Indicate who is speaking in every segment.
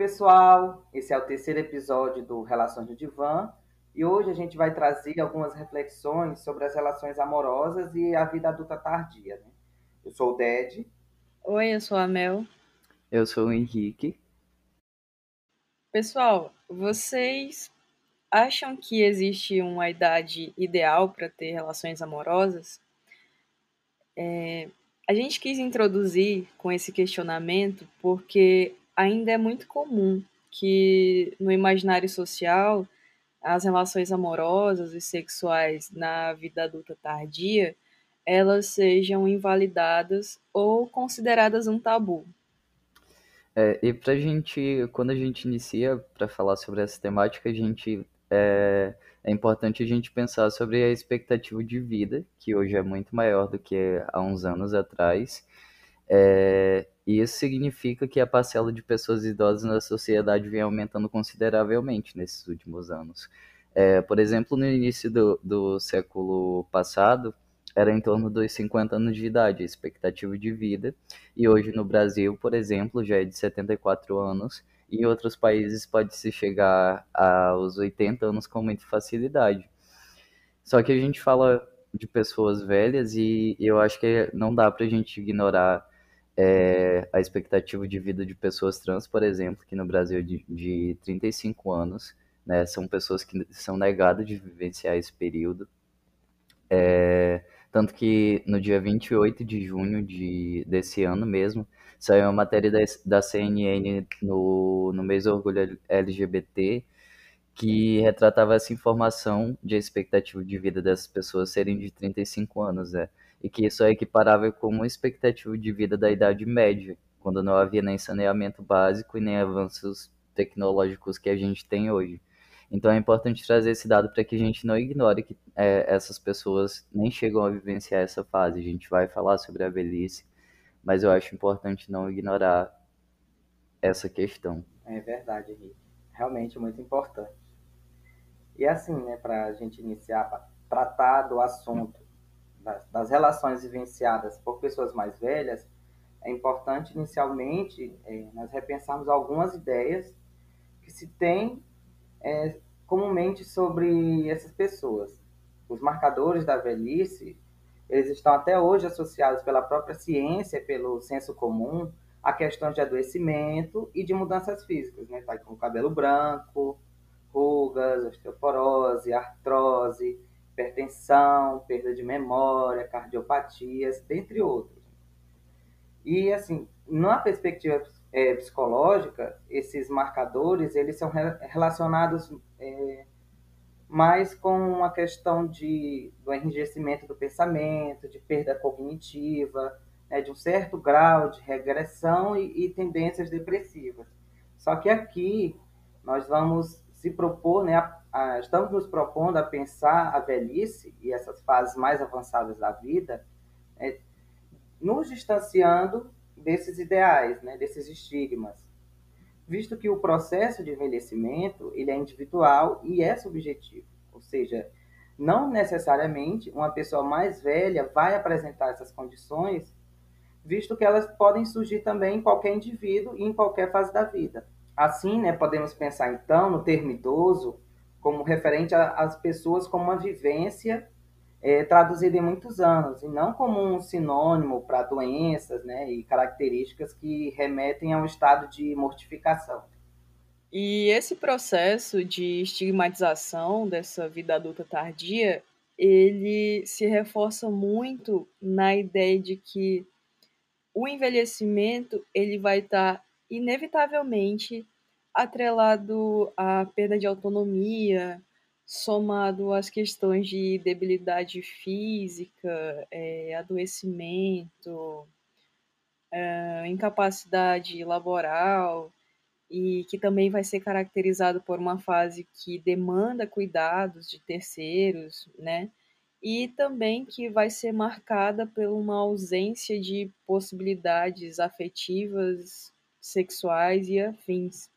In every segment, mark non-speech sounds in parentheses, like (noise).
Speaker 1: pessoal! Esse é o terceiro episódio do Relações do Divã e hoje a gente vai trazer algumas reflexões sobre as relações amorosas e a vida adulta tardia. Né? Eu sou o Ded.
Speaker 2: Oi, eu sou a Mel.
Speaker 3: Eu sou o Henrique.
Speaker 2: Pessoal, vocês acham que existe uma idade ideal para ter relações amorosas? É, a gente quis introduzir com esse questionamento porque ainda é muito comum que no imaginário social as relações amorosas e sexuais na vida adulta tardia elas sejam invalidadas ou consideradas um tabu.
Speaker 3: É, e para gente, quando a gente inicia para falar sobre essa temática, a gente é, é, importante a gente pensar sobre a expectativa de vida, que hoje é muito maior do que há uns anos atrás, é, e isso significa que a parcela de pessoas idosas na sociedade vem aumentando consideravelmente nesses últimos anos. É, por exemplo, no início do, do século passado, era em torno dos 50 anos de idade, a expectativa de vida, e hoje no Brasil, por exemplo, já é de 74 anos, e em outros países pode se chegar aos 80 anos com muita facilidade. Só que a gente fala de pessoas velhas e eu acho que não dá para a gente ignorar é, a expectativa de vida de pessoas trans, por exemplo, que no Brasil é de, de 35 anos, né, são pessoas que são negadas de vivenciar esse período. É, tanto que no dia 28 de junho de, desse ano mesmo, saiu uma matéria da, da CNN no, no mês Orgulho LGBT, que retratava essa informação de expectativa de vida dessas pessoas serem de 35 anos, né? E que isso é equiparável com uma expectativa de vida da Idade Média, quando não havia nem saneamento básico e nem avanços tecnológicos que a gente tem hoje. Então é importante trazer esse dado para que a gente não ignore que é, essas pessoas nem chegam a vivenciar essa fase. A gente vai falar sobre a velhice, mas eu acho importante não ignorar essa questão.
Speaker 1: É verdade, Henrique. Realmente muito importante. E assim, né, para a gente iniciar, tratar do assunto das, das, relações vivenciadas por pessoas mais velhas, é importante inicialmente é, nós repensarmos algumas ideias que se tem é, comumente sobre essas pessoas. Os marcadores da velhice, eles estão até hoje associados pela própria ciência, pelo senso comum, a questões de adoecimento e de mudanças físicas, né? Tá com cabelo branco, rugas, osteoporose, artrose, hipertensão, perda de memória, cardiopatias, dentre outros. E, assim, na perspectiva é, psicológica, esses marcadores, eles são relacionados é, mais com a questão de, do enrijecimento do pensamento, de perda cognitiva, né, de um certo grau de regressão e, e tendências depressivas. Só que aqui nós vamos se propor, né, a, a, estamos nos propondo a pensar a velhice e essas fases mais avançadas da vida, é, nos distanciando desses ideais, né, desses estigmas, visto que o processo de envelhecimento ele é individual e é subjetivo, ou seja, não necessariamente uma pessoa mais velha vai apresentar essas condições, visto que elas podem surgir também em qualquer indivíduo e em qualquer fase da vida. Assim, né, podemos pensar então no termo idoso como referente às pessoas com uma vivência é, traduzida em muitos anos, e não como um sinônimo para doenças né, e características que remetem a um estado de mortificação.
Speaker 2: E esse processo de estigmatização dessa vida adulta tardia, ele se reforça muito na ideia de que o envelhecimento ele vai estar inevitavelmente atrelado à perda de autonomia, somado às questões de debilidade física, é, adoecimento, é, incapacidade laboral, e que também vai ser caracterizado por uma fase que demanda cuidados de terceiros, né? E também que vai ser marcada por uma ausência de possibilidades afetivas sexuais e afins.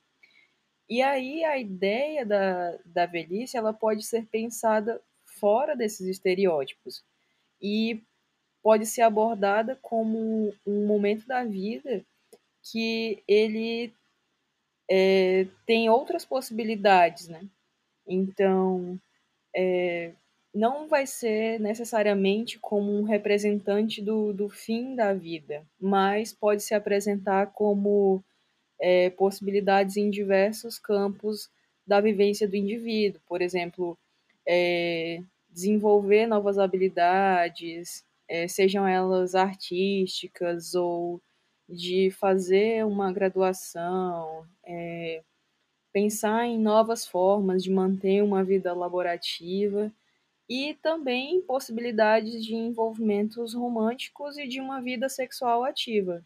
Speaker 2: E aí a ideia da, da velhice ela pode ser pensada fora desses estereótipos e pode ser abordada como um momento da vida que ele é, tem outras possibilidades, né? Então, é, não vai ser necessariamente como um representante do, do fim da vida, mas pode se apresentar como é, possibilidades em diversos campos da vivência do indivíduo. Por exemplo, é, desenvolver novas habilidades, é, sejam elas artísticas ou de fazer uma graduação, é, pensar em novas formas de manter uma vida laborativa e também possibilidades de envolvimentos românticos e de uma vida sexual ativa.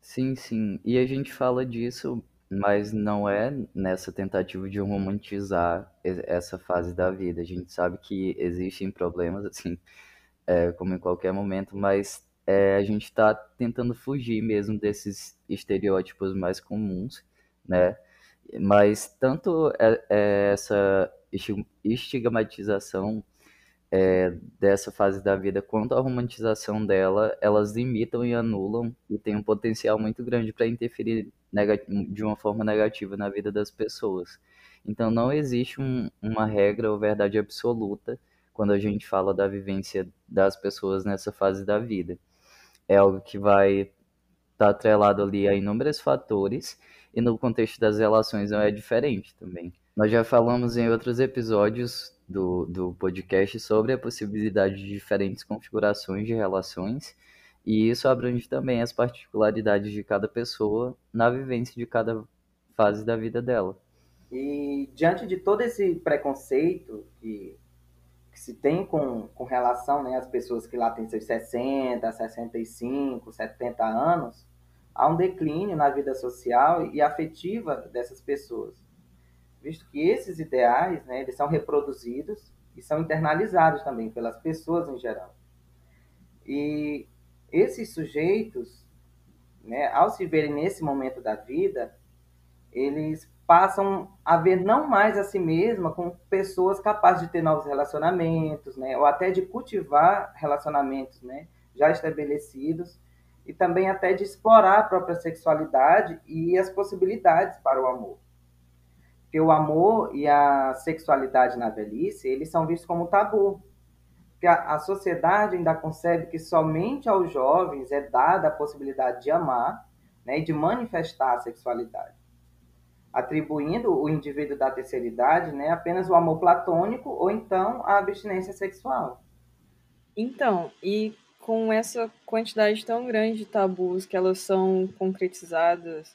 Speaker 3: Sim, sim. E a gente fala disso, mas não é nessa tentativa de romantizar essa fase da vida. A gente sabe que existem problemas, assim, é, como em qualquer momento, mas é, a gente está tentando fugir mesmo desses estereótipos mais comuns, né? Mas tanto é, é essa estigmatização é, dessa fase da vida quanto a romantização dela, elas limitam e anulam e tem um potencial muito grande para interferir de uma forma negativa na vida das pessoas. Então não existe um, uma regra ou verdade absoluta quando a gente fala da vivência das pessoas nessa fase da vida. É algo que vai estar tá atrelado ali a inúmeros fatores e no contexto das relações não é diferente também. Nós já falamos em outros episódios do, do podcast sobre a possibilidade de diferentes configurações de relações, e isso abrange também as particularidades de cada pessoa na vivência de cada fase da vida dela.
Speaker 1: E diante de todo esse preconceito que, que se tem com, com relação né, às pessoas que lá têm seus 60, 65, 70 anos, há um declínio na vida social e afetiva dessas pessoas visto que esses ideais, né, eles são reproduzidos e são internalizados também pelas pessoas em geral. E esses sujeitos, né, ao se verem nesse momento da vida, eles passam a ver não mais a si mesma como pessoas capazes de ter novos relacionamentos, né, ou até de cultivar relacionamentos, né, já estabelecidos e também até de explorar a própria sexualidade e as possibilidades para o amor. Porque o amor e a sexualidade na velhice, eles são vistos como tabu. Porque a, a sociedade ainda concebe que somente aos jovens é dada a possibilidade de amar né, e de manifestar a sexualidade, atribuindo o indivíduo da terceira idade né, apenas o amor platônico ou então a abstinência sexual.
Speaker 2: Então, e com essa quantidade tão grande de tabus que elas são concretizadas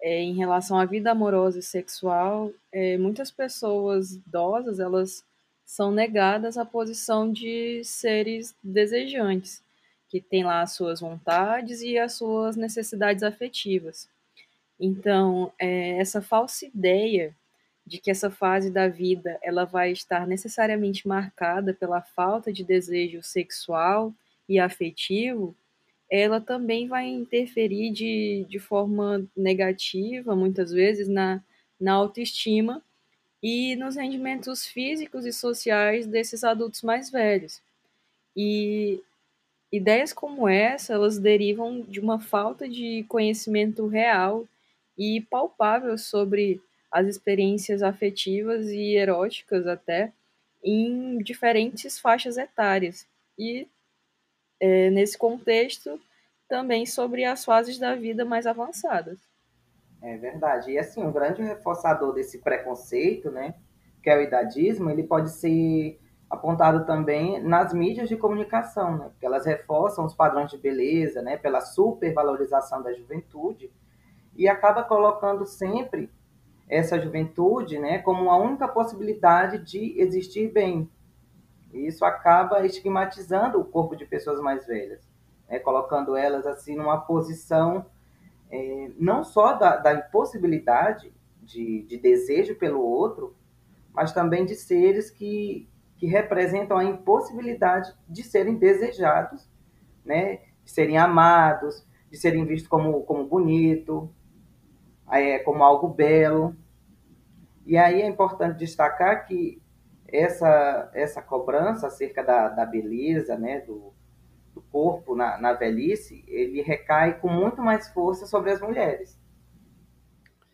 Speaker 2: é, em relação à vida amorosa e sexual, é, muitas pessoas idosas elas são negadas a posição de seres desejantes, que têm lá as suas vontades e as suas necessidades afetivas. Então, é, essa falsa ideia de que essa fase da vida ela vai estar necessariamente marcada pela falta de desejo sexual e afetivo ela também vai interferir de, de forma negativa, muitas vezes, na, na autoestima e nos rendimentos físicos e sociais desses adultos mais velhos. E ideias como essa, elas derivam de uma falta de conhecimento real e palpável sobre as experiências afetivas e eróticas até em diferentes faixas etárias. E é, nesse contexto, também sobre as fases da vida mais avançadas.
Speaker 1: É verdade. E assim, um grande reforçador desse preconceito, né, que é o idadismo, ele pode ser apontado também nas mídias de comunicação, né, porque elas reforçam os padrões de beleza, né, pela supervalorização da juventude e acaba colocando sempre essa juventude, né, como a única possibilidade de existir bem, e isso acaba estigmatizando o corpo de pessoas mais velhas, né? colocando elas assim numa posição é, não só da, da impossibilidade de, de, desejo pelo outro, mas também de seres que, que representam a impossibilidade de serem desejados, né? de serem amados, de serem vistos como, como bonito, é, como algo belo. E aí é importante destacar que essa, essa cobrança acerca da, da beleza, né, do, do corpo na, na velhice, ele recai com muito mais força sobre as mulheres.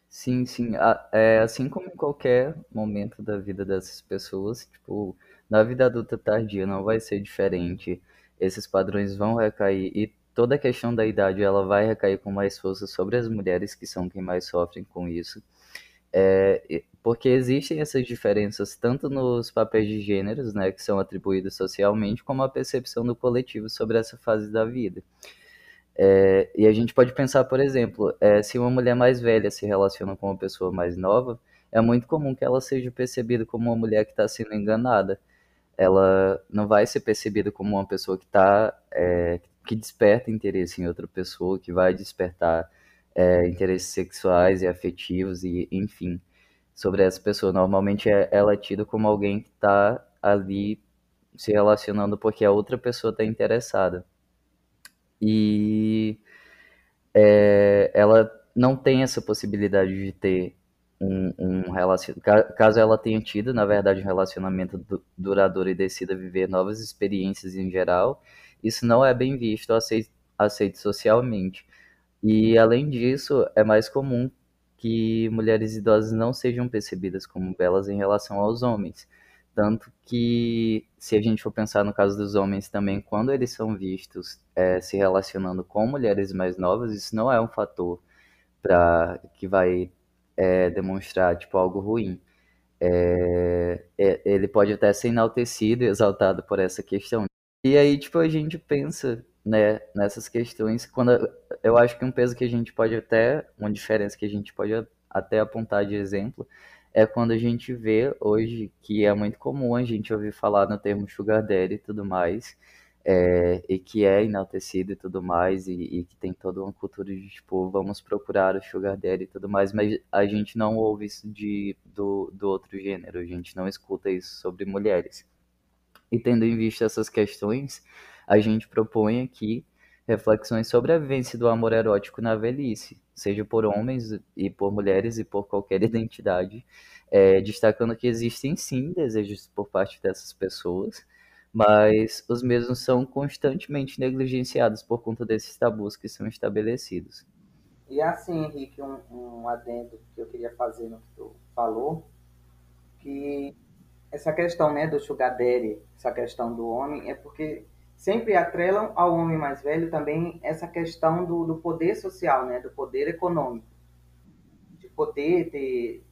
Speaker 3: Sim, sim. É, assim como em qualquer momento da vida dessas pessoas, tipo, na vida adulta tardia não vai ser diferente. Esses padrões vão recair e toda a questão da idade ela vai recair com mais força sobre as mulheres que são quem mais sofrem com isso. É, porque existem essas diferenças tanto nos papéis de gêneros, né, que são atribuídos socialmente, como a percepção do coletivo sobre essa fase da vida. É, e a gente pode pensar, por exemplo, é, se uma mulher mais velha se relaciona com uma pessoa mais nova, é muito comum que ela seja percebida como uma mulher que está sendo enganada. Ela não vai ser percebida como uma pessoa que está é, que desperta interesse em outra pessoa, que vai despertar é, interesses sexuais e afetivos e enfim sobre essa pessoa. Normalmente é, ela é tida como alguém que está ali se relacionando porque a outra pessoa está interessada e é, ela não tem essa possibilidade de ter um, um relacionamento. Caso ela tenha tido, na verdade, um relacionamento duradouro e decida viver novas experiências em geral, isso não é bem visto, aceito, aceito socialmente. E, além disso, é mais comum que mulheres idosas não sejam percebidas como belas em relação aos homens. Tanto que, se a gente for pensar no caso dos homens também, quando eles são vistos é, se relacionando com mulheres mais novas, isso não é um fator para que vai é, demonstrar tipo algo ruim. É, é, ele pode até ser enaltecido e exaltado por essa questão. E aí, tipo, a gente pensa né, nessas questões, quando eu acho que um peso que a gente pode até, uma diferença que a gente pode até apontar de exemplo, é quando a gente vê hoje que é muito comum a gente ouvir falar no termo sugar daddy e tudo mais, é, e que é enaltecido e tudo mais, e, e, que tem toda uma cultura de, tipo, vamos procurar o sugar daddy e tudo mais, mas a gente não ouve isso de, do, do outro gênero, a gente não escuta isso sobre mulheres. E tendo em vista essas questões, a gente propõe aqui reflexões sobre a vivência do amor erótico na velhice, seja por homens e por mulheres e por qualquer (laughs) identidade, é, destacando que existem sim desejos por parte dessas pessoas, mas os mesmos são constantemente negligenciados por conta desses tabus que são estabelecidos.
Speaker 1: E assim, Henrique, um, um adendo que eu queria fazer no que tu falou, que essa questão né, do sugar daddy, essa questão do homem, é porque sempre atrelam ao homem mais velho também essa questão do, do poder social, né, do poder econômico, de poder ter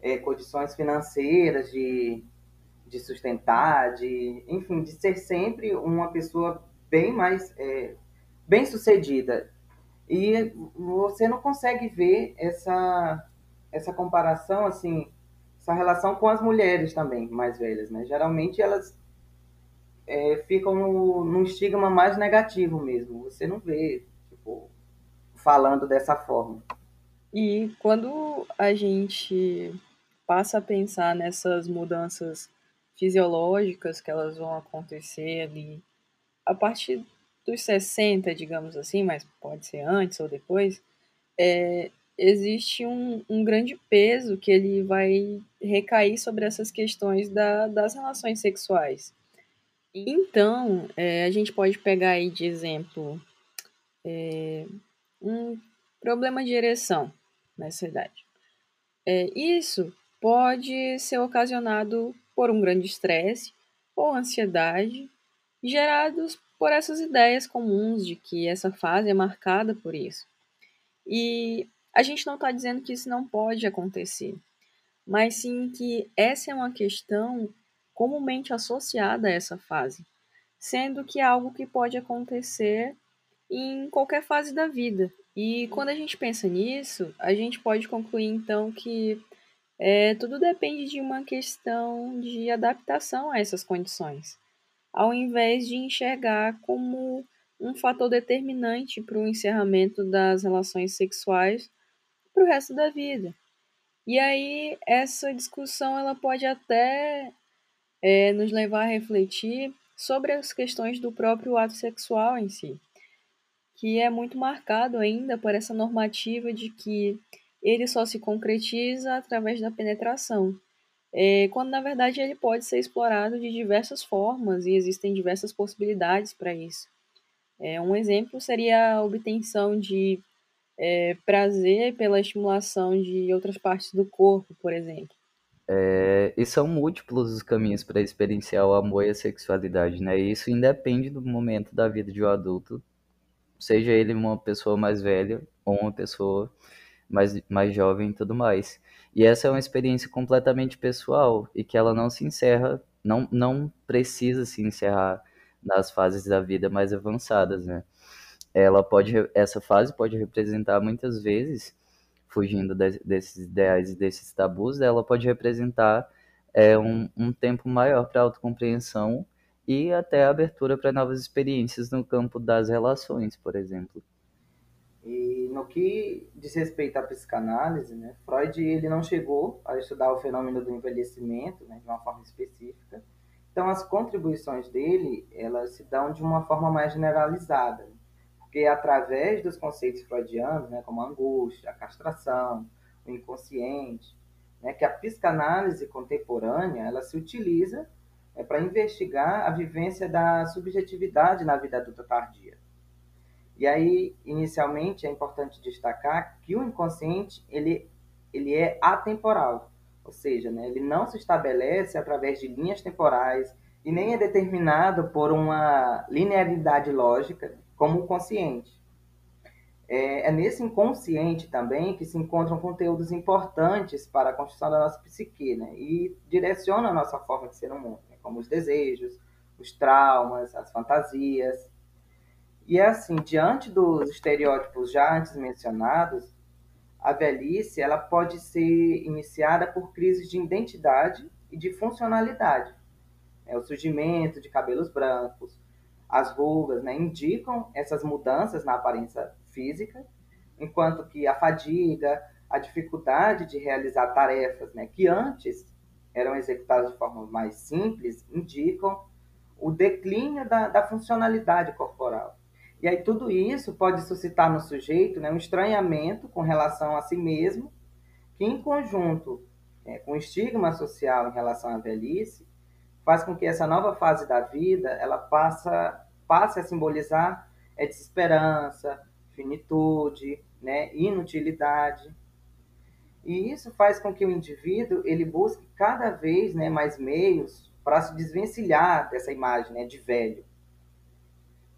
Speaker 1: é, condições financeiras de, de sustentar, de, enfim, de ser sempre uma pessoa bem mais é, bem sucedida. E você não consegue ver essa, essa comparação, assim, essa relação com as mulheres também mais velhas, né? Geralmente elas é, ficam no, num estigma mais negativo mesmo. Você não vê, tipo, falando dessa forma.
Speaker 2: E quando a gente passa a pensar nessas mudanças fisiológicas que elas vão acontecer ali a partir dos 60, digamos assim, mas pode ser antes ou depois, é, existe um, um, grande peso que ele vai recair sobre essas questões da, das relações sexuais. Então, é, a gente pode pegar aí de exemplo é, um problema de ereção nessa idade. É, isso pode ser ocasionado por um grande estresse ou ansiedade gerados por essas ideias comuns de que essa fase é marcada por isso. E a gente não está dizendo que isso não pode acontecer, mas sim que essa é uma questão comumente associada a essa fase, sendo que é algo que pode acontecer em qualquer fase da vida. E quando a gente pensa nisso, a gente pode concluir então que é, tudo depende de uma questão de adaptação a essas condições, ao invés de enxergar como um fator determinante para o encerramento das relações sexuais para o resto da vida. E aí essa discussão ela pode até é, nos levar a refletir sobre as questões do próprio ato sexual em si, que é muito marcado ainda por essa normativa de que ele só se concretiza através da penetração, é, quando na verdade ele pode ser explorado de diversas formas e existem diversas possibilidades para isso. É, um exemplo seria a obtenção de é, prazer pela estimulação de outras partes do corpo, por exemplo.
Speaker 3: É, e são múltiplos os caminhos para experienciar o amor e a sexualidade, né? E isso independe do momento da vida de um adulto, seja ele uma pessoa mais velha ou uma pessoa mais, mais jovem e tudo mais. E essa é uma experiência completamente pessoal e que ela não se encerra, não, não precisa se encerrar nas fases da vida mais avançadas, né? Ela pode, essa fase pode representar muitas vezes fugindo de, desses ideais e desses tabus, ela pode representar é, um, um tempo maior para autocompreensão e até abertura para novas experiências no campo das relações, por exemplo.
Speaker 1: E no que diz respeito à psicanálise, né, Freud ele não chegou a estudar o fenômeno do envelhecimento né, de uma forma específica. Então as contribuições dele elas se dão de uma forma mais generalizada porque através dos conceitos freudianos, né, como a angústia, a castração, o inconsciente, né, que a psicanálise contemporânea ela se utiliza é, para investigar a vivência da subjetividade na vida adulta tardia. E aí, inicialmente, é importante destacar que o inconsciente ele, ele é atemporal, ou seja, né, ele não se estabelece através de linhas temporais e nem é determinado por uma linearidade lógica como o consciente. É, é, nesse inconsciente também que se encontram conteúdos importantes para a construção da nossa psique, né? E direciona a nossa forma de ser no mundo, né? como os desejos, os traumas, as fantasias. E é assim, diante dos estereótipos já antes mencionados, a velhice ela pode ser iniciada por crises de identidade e de funcionalidade. É o surgimento de cabelos brancos, as rugas, né, indicam essas mudanças na aparência física, enquanto que a fadiga, a dificuldade de realizar tarefas né, que antes eram executadas de forma mais simples, indicam o declínio da, da funcionalidade corporal. E aí tudo isso pode suscitar no sujeito né, um estranhamento com relação a si mesmo, que em conjunto é, com o estigma social em relação à velhice, faz com que essa nova fase da vida ela passa, passe a simbolizar é, desesperança, finitude, né, inutilidade. E isso faz com que o indivíduo ele busque cada vez né, mais meios para se desvencilhar dessa imagem né, de velho.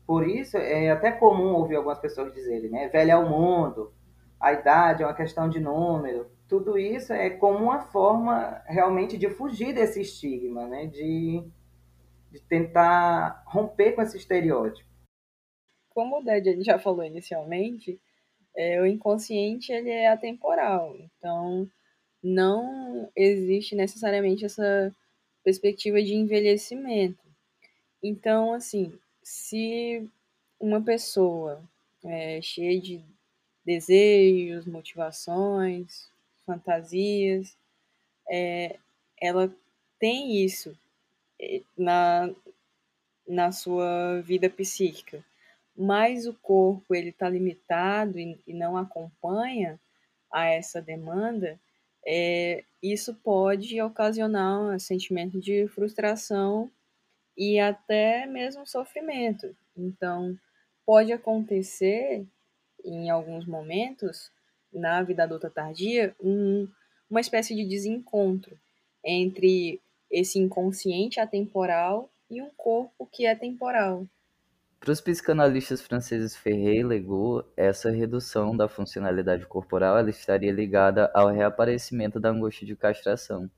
Speaker 1: Por isso, é até comum ouvir algumas pessoas dizerem, né, velho é o mundo, a idade é uma questão de número, tudo isso é como uma forma realmente de fugir desse estigma, né? de, de tentar romper com esse estereótipo.
Speaker 2: Como o Ded já falou inicialmente, é, o inconsciente ele é atemporal, então não existe necessariamente essa perspectiva de envelhecimento. Então, assim, se uma pessoa é, cheia de desejos, motivações, fantasias, é, ela tem isso na, na sua vida psíquica, mas o corpo ele está limitado e, e, não acompanha a essa demanda, é, isso pode ocasionar um sentimento de frustração e até mesmo sofrimento. Então, pode acontecer em alguns momentos na vida adulta tardia um, uma espécie de desencontro entre esse inconsciente atemporal e um corpo que é temporal.
Speaker 3: Para os psicanalistas franceses Ferré e Legault, essa redução da funcionalidade corporal ela estaria ligada ao reaparecimento da angústia de castração.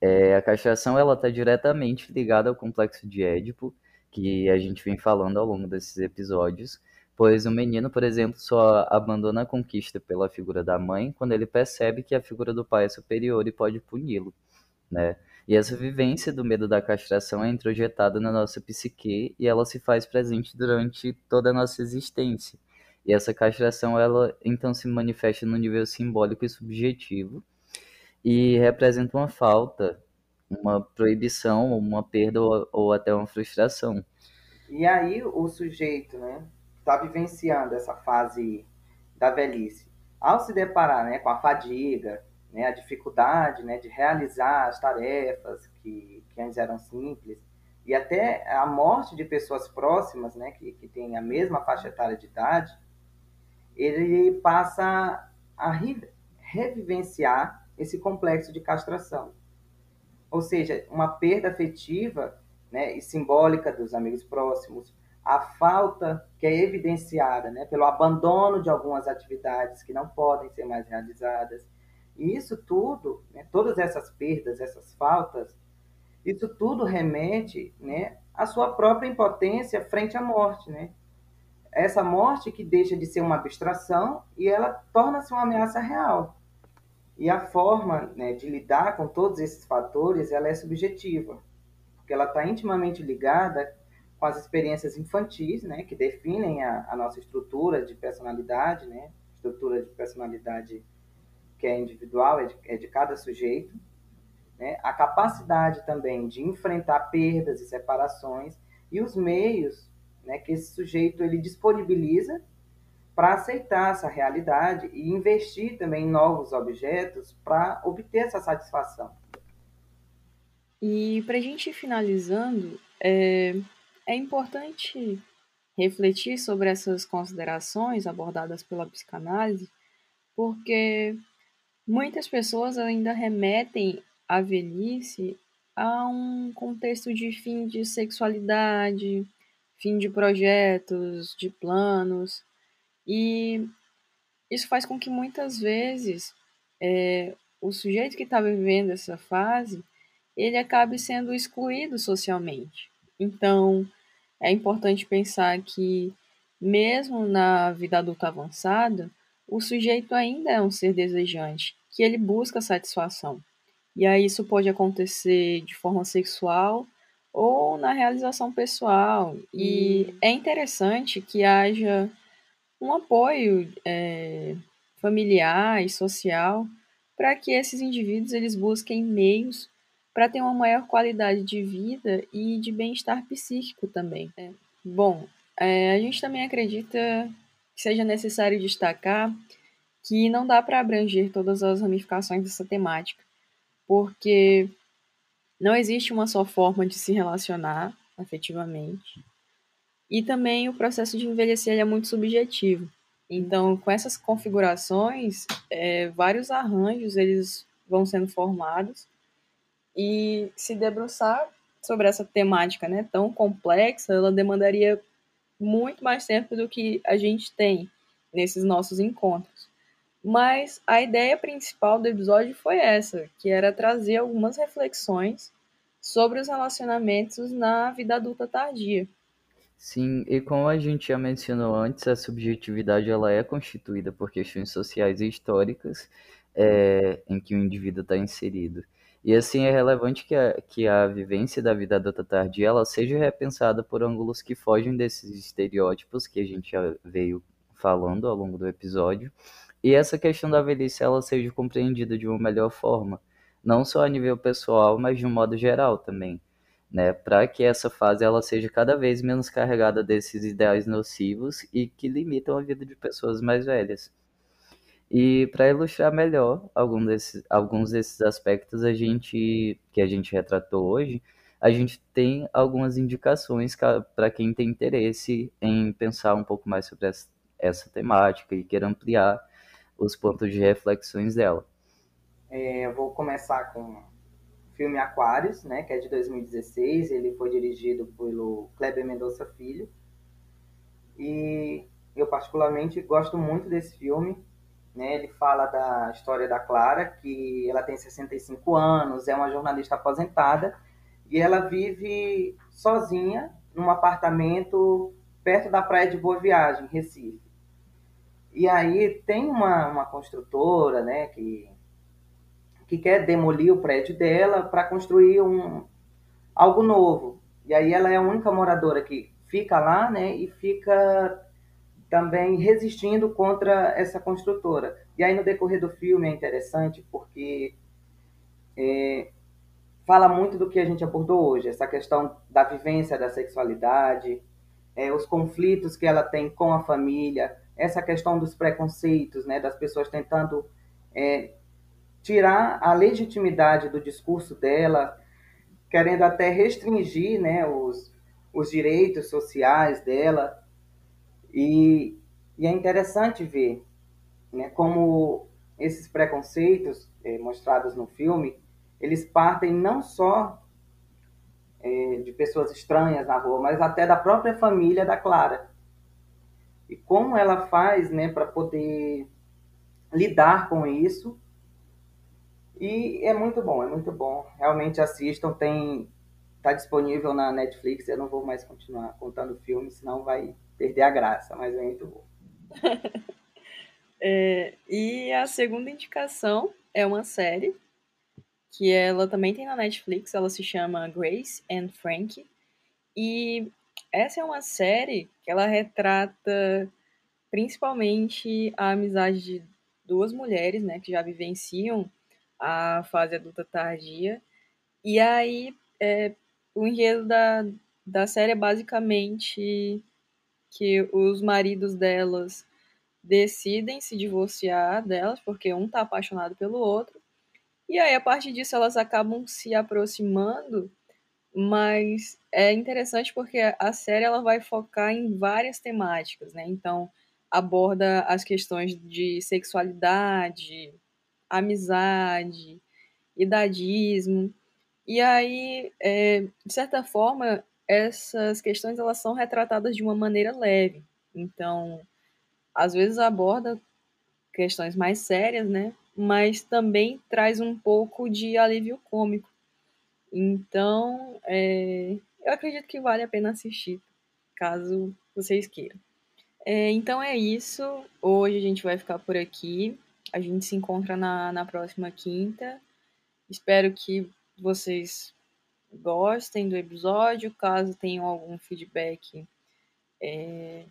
Speaker 3: É, a castração ela está diretamente ligada ao complexo de Édipo, que a gente vem falando ao longo desses episódios, pois o menino, por exemplo, só abandona a conquista pela figura da mãe quando ele percebe que a figura do pai é superior e pode puni-lo, né? E essa vivência do medo da castração é introjetada na nossa psique e ela se faz presente durante toda a nossa existência. E essa castração, ela então se manifesta no nível simbólico e subjetivo e representa uma falta, uma proibição, uma perda ou, ou até uma frustração.
Speaker 1: E aí o sujeito, né, está vivenciando essa fase da velhice, ao se deparar né, com a fadiga, né, a dificuldade né, de realizar as tarefas que, que antes eram simples, e até a morte de pessoas próximas né, que, que têm a mesma faixa etária de idade, ele passa a revivenciar esse complexo de castração. Ou seja, uma perda afetiva né, e simbólica dos amigos próximos, a falta que é evidenciada né, pelo abandono de algumas atividades que não podem ser mais realizadas. E isso tudo, né, todas essas perdas, essas faltas, isso tudo remete né, à sua própria impotência frente à morte. Né? Essa morte que deixa de ser uma abstração e ela torna-se uma ameaça real. E a forma né, de lidar com todos esses fatores ela é subjetiva, porque ela está intimamente ligada com as experiências infantis, né, que definem a, a nossa estrutura de personalidade, né, estrutura de personalidade que é individual, é de, é de cada sujeito, né, a capacidade também de enfrentar perdas e separações e os meios né, que esse sujeito ele disponibiliza para aceitar essa realidade e investir também em novos objetos para obter essa satisfação.
Speaker 2: E para a gente ir finalizando, é, é importante refletir sobre essas considerações abordadas pela psicanálise, porque muitas pessoas ainda remetem a velhice a um contexto de fim de sexualidade, fim de projetos, de planos, e isso faz com que muitas vezes é, o sujeito que está vivendo essa fase ele acabe sendo excluído socialmente. Então, é importante pensar que, mesmo na vida adulta avançada, o sujeito ainda é um ser desejante, que ele busca satisfação. E aí isso pode acontecer de forma sexual ou na realização pessoal. E hum. é interessante que haja um apoio é, familiar e social para que esses indivíduos eles busquem meios para ter uma maior qualidade de vida e de bem-estar psíquico também. É. Bom, é, a gente também acredita que seja necessário destacar que não dá para abranger todas as ramificações dessa temática, porque não existe uma só forma de se relacionar afetivamente. E também o processo de envelhecer é muito subjetivo. Então, com essas configurações, é, vários arranjos eles vão sendo formados e se debruçar sobre essa temática né, tão complexa, ela demandaria muito mais tempo do que a gente tem nesses nossos encontros. Mas a ideia principal do episódio foi essa, que era trazer algumas reflexões sobre os relacionamentos na vida adulta tardia.
Speaker 3: Sim, e como a gente já mencionou antes, a subjetividade ela é constituída por questões sociais e históricas é, em que o indivíduo está inserido. E assim é relevante que a, que a vivência da vida adulta tardia ela seja repensada por ângulos que fogem desses estereótipos que a gente já veio falando ao longo do episódio. E essa questão da velhice ela seja compreendida de uma melhor forma, não só a nível pessoal, mas de um modo geral também, né? Para que essa fase ela seja cada vez menos carregada desses ideais nocivos e que limitam a vida de pessoas mais velhas. E para ilustrar melhor algum desses, alguns desses aspectos a gente, que a gente retratou hoje, a gente tem algumas indicações para quem tem interesse em pensar um pouco mais sobre essa, essa temática e queira ampliar os pontos de reflexões dela.
Speaker 1: É, eu vou começar com o filme Aquários, né, que é de 2016. Ele foi dirigido pelo Kleber Mendonça Filho. E eu particularmente gosto muito desse filme né? Ele fala da história da Clara, que ela tem 65 anos, é uma jornalista aposentada e ela vive sozinha num apartamento perto da praia de Boa Viagem, Recife. E aí tem uma, uma construtora, né, que, que quer demolir o prédio dela para construir um, algo novo. E aí ela é a única moradora que fica lá, né, e fica também resistindo contra essa construtora. E aí no decorrer do filme é interessante porque é, fala muito do que a gente abordou hoje, essa questão da vivência da sexualidade, é, os conflitos que ela tem com a família, essa questão dos preconceitos, né, das pessoas tentando é, tirar a legitimidade do discurso dela, querendo até restringir né, os, os direitos sociais dela. E E é interessante ver né, como esses preconceitos é, mostrados no filme, eles partem não só é, de pessoas estranhas na rua, mas até da própria família da Clara. E como ela faz né, para poder lidar com isso. E é muito bom, é muito bom. Realmente assistam, tem está disponível na Netflix. Eu não vou mais continuar contando filme, senão vai perder a graça, mas é muito bom. (laughs)
Speaker 2: é, e a segunda indicação é uma série que ela também tem na Netflix, ela se chama Grace and Frank. E essa é uma série que ela retrata principalmente a amizade de duas mulheres, né, que já vivenciam a fase adulta tardia. E aí, é, o enredo da, da série é basicamente que os maridos delas decidem se divorciar delas, porque um tá apaixonado pelo outro. E aí, a partir disso, elas acabam se aproximando, mas é interessante porque a série ela vai focar em várias temáticas, né? Então, aborda as questões de sexualidade, amizade, idadismo. E aí, é, de certa forma, essas questões elas são retratadas de uma maneira leve. Então, às vezes aborda questões mais sérias, né? Mas também traz um pouco de alívio cômico. Então, é, eu acredito que vale a pena assistir, caso vocês queiram. É, então é isso. Hoje a gente vai ficar por aqui. A gente se encontra na, na próxima quinta. Espero que vocês gostem do episódio. Caso tenham algum feedback, é,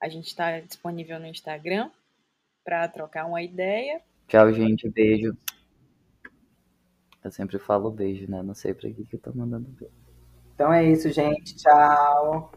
Speaker 2: a gente está disponível no Instagram para trocar uma ideia.
Speaker 3: Tchau, gente. Beijo. Eu sempre falo beijo, né? Não sei para que, que eu tô mandando beijo.
Speaker 1: Então é isso, gente. Tchau.